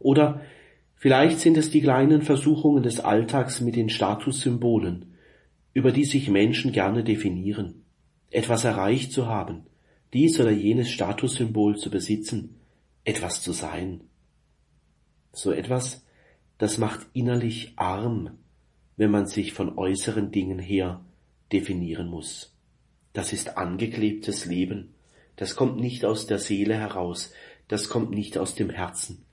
Speaker 2: Oder vielleicht sind es die kleinen Versuchungen des Alltags mit den Statussymbolen, über die sich Menschen gerne definieren, etwas erreicht zu haben, dies oder jenes Statussymbol zu besitzen, etwas zu sein. So etwas, das macht innerlich arm, wenn man sich von äußeren Dingen her definieren muss. Das ist angeklebtes Leben. Das kommt nicht aus der Seele heraus. Das kommt nicht aus dem Herzen.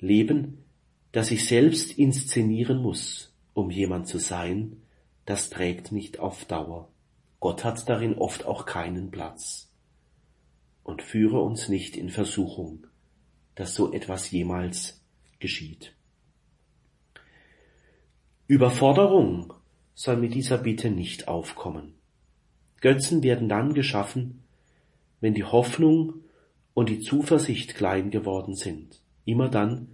Speaker 2: Leben, das ich selbst inszenieren muss, um jemand zu sein, das trägt nicht auf Dauer. Gott hat darin oft auch keinen Platz. Und führe uns nicht in Versuchung, dass so etwas jemals geschieht. Überforderung soll mit dieser Bitte nicht aufkommen. Götzen werden dann geschaffen, wenn die Hoffnung und die Zuversicht klein geworden sind. Immer dann,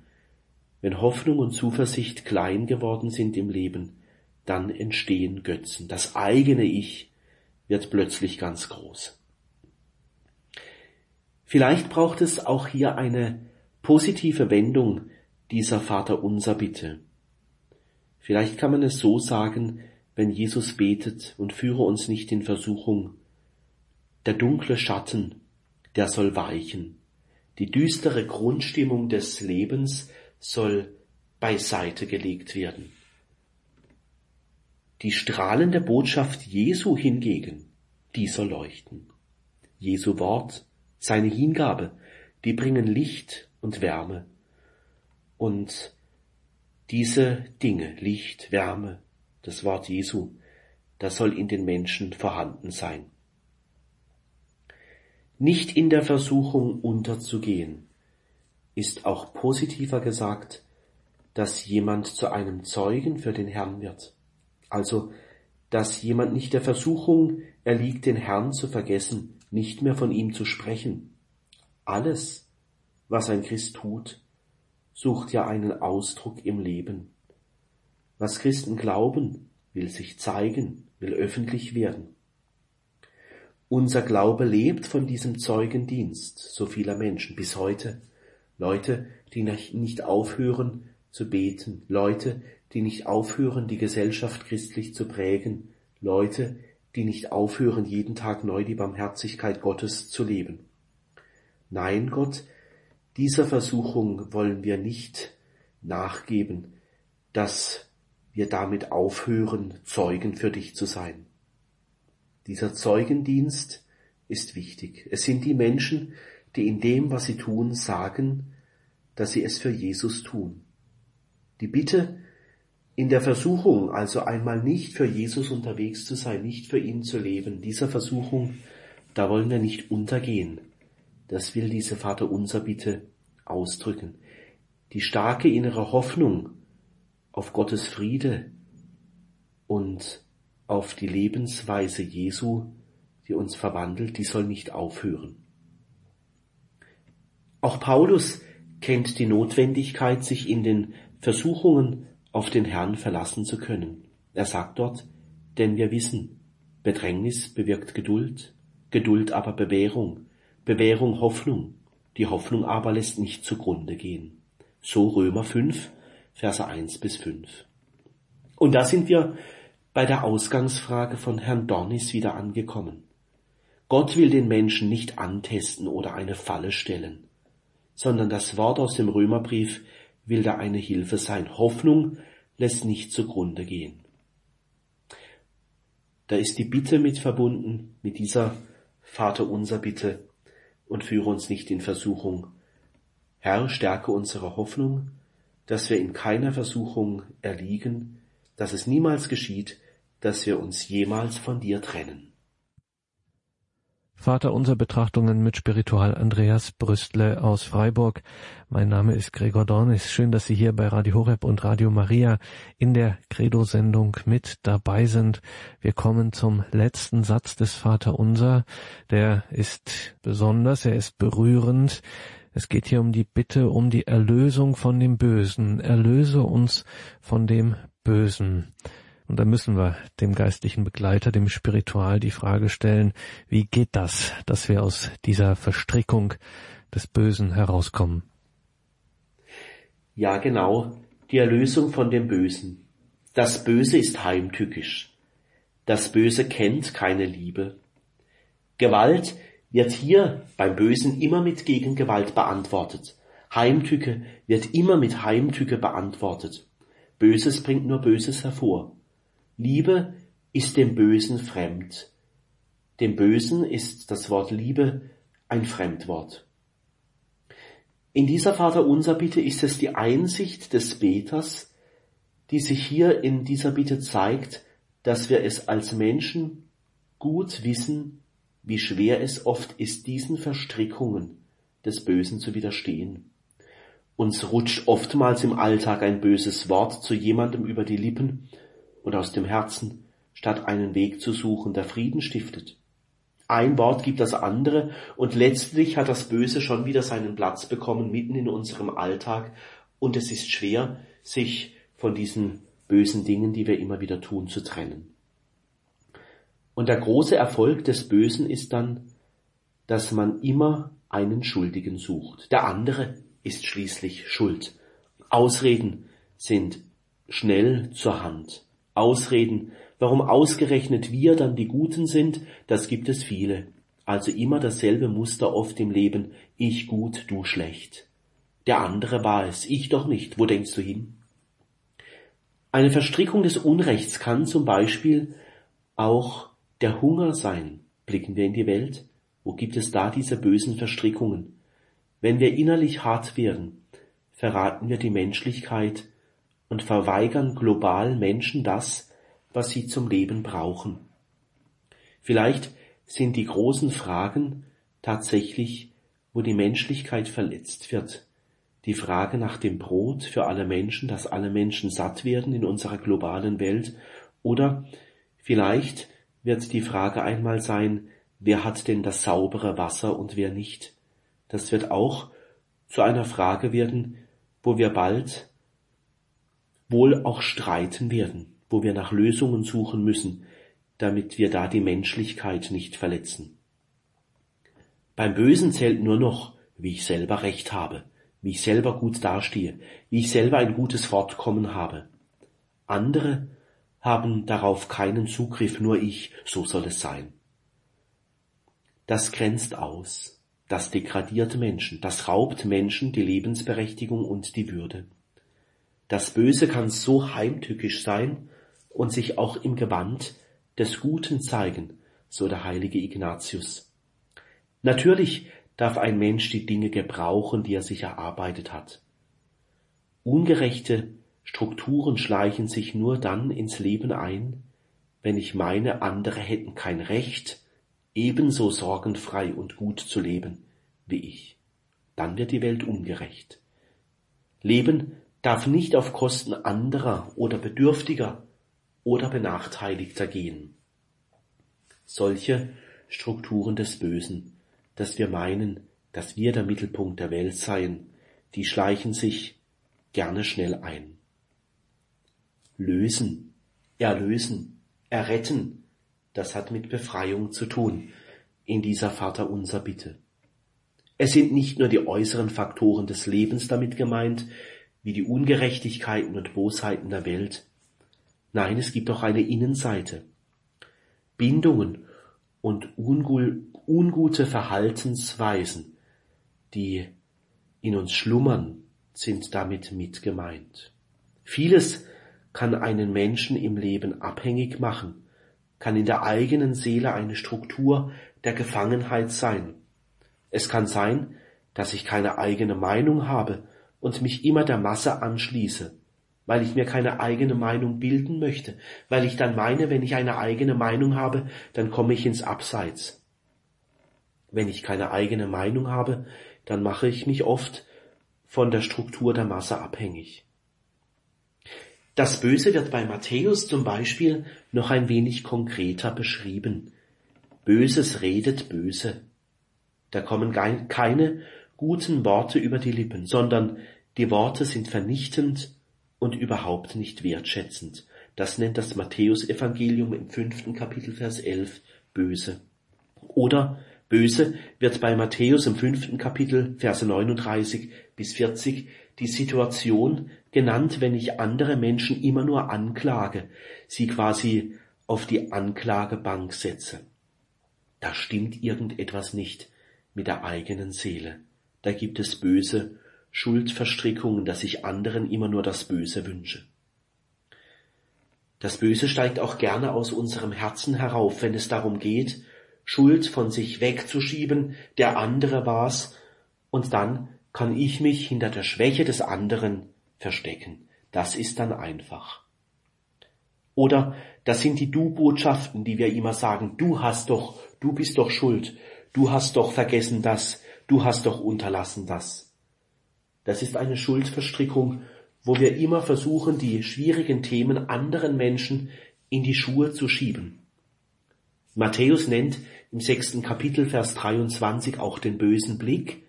Speaker 2: wenn Hoffnung und Zuversicht klein geworden sind im Leben, dann entstehen Götzen. Das eigene Ich wird plötzlich ganz groß. Vielleicht braucht es auch hier eine positive Wendung dieser Vater unser Bitte. Vielleicht kann man es so sagen, wenn Jesus betet und führe uns nicht in Versuchung. Der dunkle Schatten, der soll weichen. Die düstere Grundstimmung des Lebens soll beiseite gelegt werden. Die strahlende Botschaft Jesu hingegen, die soll leuchten. Jesu Wort, seine Hingabe, die bringen Licht und Wärme. Und diese Dinge, Licht, Wärme, das Wort Jesu, das soll in den Menschen vorhanden sein. Nicht in der Versuchung unterzugehen, ist auch positiver gesagt, dass jemand zu einem Zeugen für den Herrn wird. Also, dass jemand nicht der Versuchung erliegt, den Herrn zu vergessen, nicht mehr von ihm zu sprechen. Alles, was ein Christ tut, sucht ja einen Ausdruck im Leben. Was Christen glauben, will sich zeigen, will öffentlich werden. Unser Glaube lebt von diesem Zeugendienst so vieler Menschen bis heute. Leute, die nicht aufhören zu beten, Leute, die nicht aufhören, die Gesellschaft christlich zu prägen, Leute, die nicht aufhören, jeden Tag neu die Barmherzigkeit Gottes zu leben. Nein, Gott, dieser Versuchung wollen wir nicht nachgeben, dass wir damit aufhören, Zeugen für dich zu sein. Dieser Zeugendienst ist wichtig. Es sind die Menschen, die in dem, was sie tun, sagen, dass sie es für Jesus tun. Die Bitte, in der Versuchung also einmal nicht für Jesus unterwegs zu sein, nicht für ihn zu leben, dieser Versuchung, da wollen wir nicht untergehen. Das will diese Vater unser Bitte ausdrücken. Die starke innere Hoffnung, auf Gottes Friede und auf die Lebensweise Jesu, die uns verwandelt, die soll nicht aufhören. Auch Paulus kennt die Notwendigkeit, sich in den Versuchungen auf den Herrn verlassen zu können. Er sagt dort, denn wir wissen, Bedrängnis bewirkt Geduld, Geduld aber Bewährung, Bewährung Hoffnung, die Hoffnung aber lässt nicht zugrunde gehen. So Römer 5, Verse 1 bis 5. Und da sind wir bei der Ausgangsfrage von Herrn Dornis wieder angekommen. Gott will den Menschen nicht antesten oder eine Falle stellen, sondern das Wort aus dem Römerbrief will da eine Hilfe sein. Hoffnung lässt nicht zugrunde gehen. da ist die Bitte mit verbunden, mit dieser Vater unser Bitte und führe uns nicht in Versuchung. Herr, stärke unsere Hoffnung, dass wir in keiner Versuchung erliegen, dass es niemals geschieht, dass wir uns jemals von dir trennen.
Speaker 1: Vater unser Betrachtungen mit Spiritual Andreas Brüstle aus Freiburg. Mein Name ist Gregor Dornis. Schön, dass Sie hier bei Radio Horeb und Radio Maria in der Credo-Sendung mit dabei sind. Wir kommen zum letzten Satz des Vater Unser. Der ist besonders, er ist berührend. Es geht hier um die Bitte um die Erlösung von dem Bösen. Erlöse uns von dem Bösen. Und da müssen wir dem geistlichen Begleiter, dem Spiritual die Frage stellen, wie geht das, dass wir aus dieser Verstrickung des Bösen herauskommen?
Speaker 2: Ja, genau, die Erlösung von dem Bösen. Das Böse ist heimtückisch. Das Böse kennt keine Liebe. Gewalt wird hier beim Bösen immer mit Gegengewalt beantwortet. Heimtücke wird immer mit Heimtücke beantwortet. Böses bringt nur Böses hervor. Liebe ist dem Bösen fremd. Dem Bösen ist das Wort Liebe ein Fremdwort. In dieser Vaterunser Bitte ist es die Einsicht des Beters, die sich hier in dieser Bitte zeigt, dass wir es als Menschen gut wissen, wie schwer es oft ist, diesen Verstrickungen des Bösen zu widerstehen. Uns rutscht oftmals im Alltag ein böses Wort zu jemandem über die Lippen, und aus dem Herzen, statt einen Weg zu suchen, der Frieden stiftet. Ein Wort gibt das andere und letztlich hat das Böse schon wieder seinen Platz bekommen mitten in unserem Alltag und es ist schwer, sich von diesen bösen Dingen, die wir immer wieder tun, zu trennen. Und der große Erfolg des Bösen ist dann, dass man immer einen Schuldigen sucht. Der andere ist schließlich schuld. Ausreden sind schnell zur Hand. Ausreden, warum ausgerechnet wir dann die Guten sind, das gibt es viele. Also immer dasselbe Muster oft im Leben, ich gut, du schlecht. Der andere war es, ich doch nicht, wo denkst du hin? Eine Verstrickung des Unrechts kann zum Beispiel auch der Hunger sein. Blicken wir in die Welt, wo gibt es da diese bösen Verstrickungen? Wenn wir innerlich hart werden, verraten wir die Menschlichkeit und verweigern global Menschen das, was sie zum Leben brauchen. Vielleicht sind die großen Fragen tatsächlich, wo die Menschlichkeit verletzt wird. Die Frage nach dem Brot für alle Menschen, dass alle Menschen satt werden in unserer globalen Welt. Oder vielleicht wird die Frage einmal sein, wer hat denn das saubere Wasser und wer nicht. Das wird auch zu einer Frage werden, wo wir bald wohl auch streiten werden, wo wir nach Lösungen suchen müssen, damit wir da die Menschlichkeit nicht verletzen. Beim Bösen zählt nur noch, wie ich selber Recht habe, wie ich selber gut dastehe, wie ich selber ein gutes Fortkommen habe. Andere haben darauf keinen Zugriff, nur ich, so soll es sein. Das grenzt aus, das degradiert Menschen, das raubt Menschen die Lebensberechtigung und die Würde. Das Böse kann so heimtückisch sein und sich auch im Gewand des Guten zeigen, so der heilige Ignatius. Natürlich darf ein Mensch die Dinge gebrauchen, die er sich erarbeitet hat. Ungerechte Strukturen schleichen sich nur dann ins Leben ein, wenn ich meine, andere hätten kein Recht, ebenso sorgenfrei und gut zu leben wie ich. Dann wird die Welt ungerecht. Leben darf nicht auf Kosten anderer oder Bedürftiger oder Benachteiligter gehen. Solche Strukturen des Bösen, dass wir meinen, dass wir der Mittelpunkt der Welt seien, die schleichen sich gerne schnell ein. Lösen, erlösen, erretten, das hat mit Befreiung zu tun in dieser Vater unser Bitte. Es sind nicht nur die äußeren Faktoren des Lebens damit gemeint, wie die Ungerechtigkeiten und Bosheiten der Welt. Nein, es gibt auch eine Innenseite. Bindungen und ungute Verhaltensweisen, die in uns schlummern, sind damit mit gemeint. Vieles kann einen Menschen im Leben abhängig machen kann in der eigenen Seele eine Struktur der Gefangenheit sein. Es kann sein, dass ich keine eigene Meinung habe und mich immer der Masse anschließe, weil ich mir keine eigene Meinung bilden möchte, weil ich dann meine, wenn ich eine eigene Meinung habe, dann komme ich ins Abseits. Wenn ich keine eigene Meinung habe, dann mache ich mich oft von der Struktur der Masse abhängig. Das Böse wird bei Matthäus zum Beispiel noch ein wenig konkreter beschrieben. Böses redet böse. Da kommen keine guten Worte über die Lippen, sondern die Worte sind vernichtend und überhaupt nicht wertschätzend. Das nennt das Matthäusevangelium im fünften Kapitel Vers elf böse. Oder böse wird bei Matthäus im fünften Kapitel Verse 39 bis 40 die Situation genannt, wenn ich andere Menschen immer nur anklage, sie quasi auf die Anklagebank setze. Da stimmt irgendetwas nicht mit der eigenen Seele. Da gibt es böse Schuldverstrickungen, dass ich anderen immer nur das Böse wünsche. Das Böse steigt auch gerne aus unserem Herzen herauf, wenn es darum geht, Schuld von sich wegzuschieben, der andere war's, und dann kann ich mich hinter der Schwäche des anderen verstecken. Das ist dann einfach. Oder das sind die Du-Botschaften, die wir immer sagen, du hast doch, du bist doch schuld, du hast doch vergessen das, du hast doch unterlassen das. Das ist eine Schuldverstrickung, wo wir immer versuchen, die schwierigen Themen anderen Menschen in die Schuhe zu schieben. Matthäus nennt im sechsten Kapitel Vers 23 auch den bösen Blick,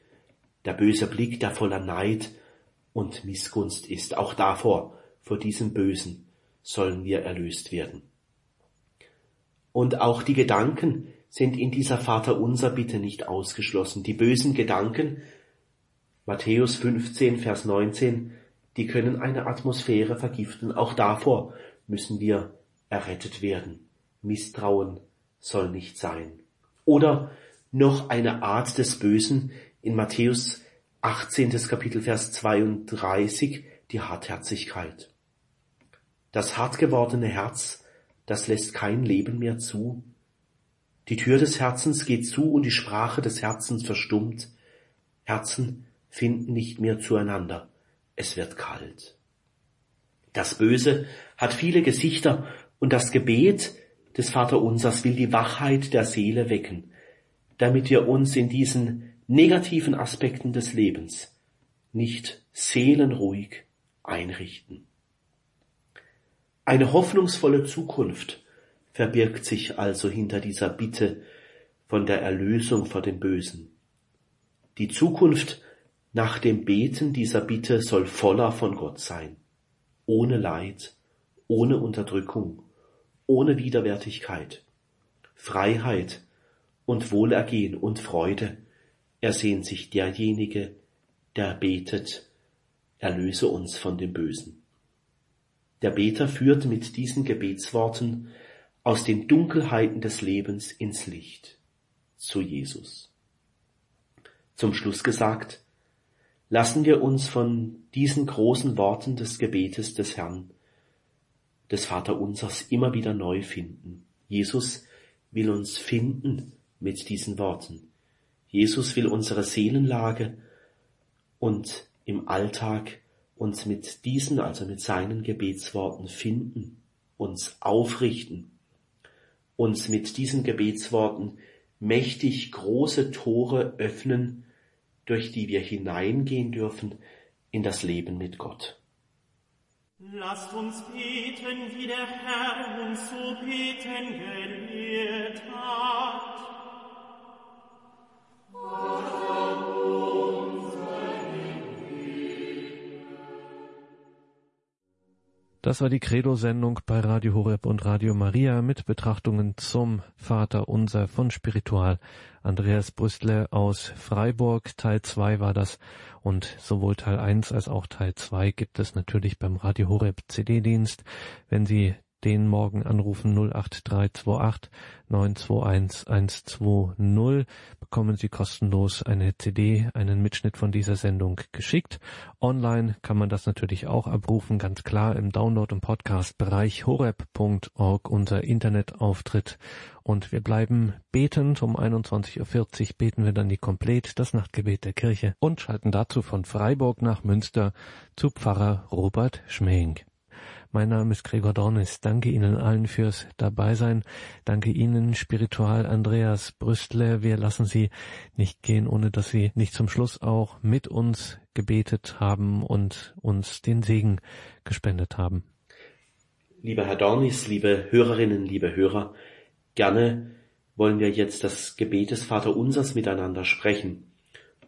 Speaker 2: der böse Blick, der voller Neid und Missgunst ist. Auch davor, vor diesem Bösen, sollen wir erlöst werden. Und auch die Gedanken sind in dieser Vaterunser Bitte nicht ausgeschlossen. Die bösen Gedanken, Matthäus 15, Vers 19, die können eine Atmosphäre vergiften. Auch davor müssen wir errettet werden. Misstrauen soll nicht sein. Oder noch eine Art des Bösen, in Matthäus 18. Kapitel Vers 32 die Hartherzigkeit. Das hart gewordene Herz, das lässt kein Leben mehr zu. Die Tür des Herzens geht zu und die Sprache des Herzens verstummt. Herzen finden nicht mehr zueinander. Es wird kalt. Das Böse hat viele Gesichter und das Gebet des Vaterunsers will die Wachheit der Seele wecken, damit wir uns in diesen negativen Aspekten des Lebens nicht seelenruhig einrichten. Eine hoffnungsvolle Zukunft verbirgt sich also hinter dieser Bitte von der Erlösung vor dem Bösen. Die Zukunft nach dem Beten dieser Bitte soll voller von Gott sein, ohne Leid, ohne Unterdrückung, ohne Widerwärtigkeit, Freiheit und Wohlergehen und Freude ersehnt sich derjenige, der betet, erlöse uns von dem Bösen. Der Beter führt mit diesen Gebetsworten aus den Dunkelheiten des Lebens ins Licht, zu Jesus. Zum Schluss gesagt, lassen wir uns von diesen großen Worten des Gebetes des Herrn, des Vaterunsers immer wieder neu finden. Jesus will uns finden mit diesen Worten. Jesus will unsere Seelenlage und im Alltag uns mit diesen, also mit seinen Gebetsworten finden, uns aufrichten, uns mit diesen Gebetsworten mächtig große Tore öffnen, durch die wir hineingehen dürfen in das Leben mit Gott.
Speaker 3: Lasst uns beten, wie der Herr uns zu beten gelehrt hat.
Speaker 1: Das war die Credo-Sendung bei Radio Horeb und Radio Maria mit Betrachtungen zum Vater Unser von Spiritual. Andreas Brüstler aus Freiburg. Teil 2 war das. Und sowohl Teil 1 als auch Teil 2 gibt es natürlich beim Radio Horeb CD-Dienst. Wenn Sie den morgen anrufen 08328 921 120 bekommen Sie kostenlos eine CD, einen Mitschnitt von dieser Sendung geschickt. Online kann man das natürlich auch abrufen, ganz klar im Download- und Podcast-Bereich horeb.org, unser Internetauftritt. Und wir bleiben betend. Um 21.40 Uhr beten wir dann die Komplett, das Nachtgebet der Kirche und schalten dazu von Freiburg nach Münster zu Pfarrer Robert Schmeing. Mein Name ist Gregor Dornis. Danke Ihnen allen fürs Dabeisein. Danke Ihnen, Spiritual Andreas Brüstler. Wir lassen Sie nicht gehen, ohne dass Sie nicht zum Schluss auch mit uns gebetet haben und uns den Segen gespendet haben.
Speaker 2: Lieber Herr Dornis, liebe Hörerinnen, liebe Hörer, gerne wollen wir jetzt das Gebet des Vaterunsers miteinander sprechen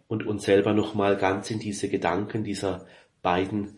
Speaker 2: und uns selber nochmal ganz in diese Gedanken dieser beiden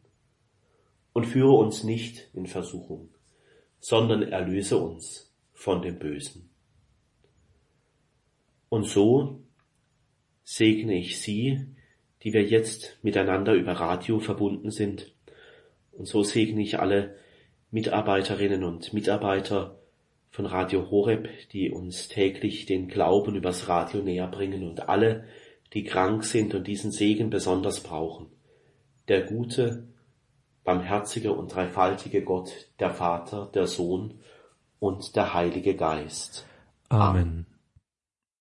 Speaker 2: und führe uns nicht in Versuchung, sondern erlöse uns von dem Bösen. Und so segne ich Sie, die wir jetzt miteinander über Radio verbunden sind. Und so segne ich alle Mitarbeiterinnen und Mitarbeiter von Radio Horeb, die uns täglich den Glauben übers Radio näher bringen und alle, die krank sind und diesen Segen besonders brauchen. Der gute barmherzige und dreifaltige Gott, der Vater, der Sohn und der Heilige Geist.
Speaker 1: Amen. Amen.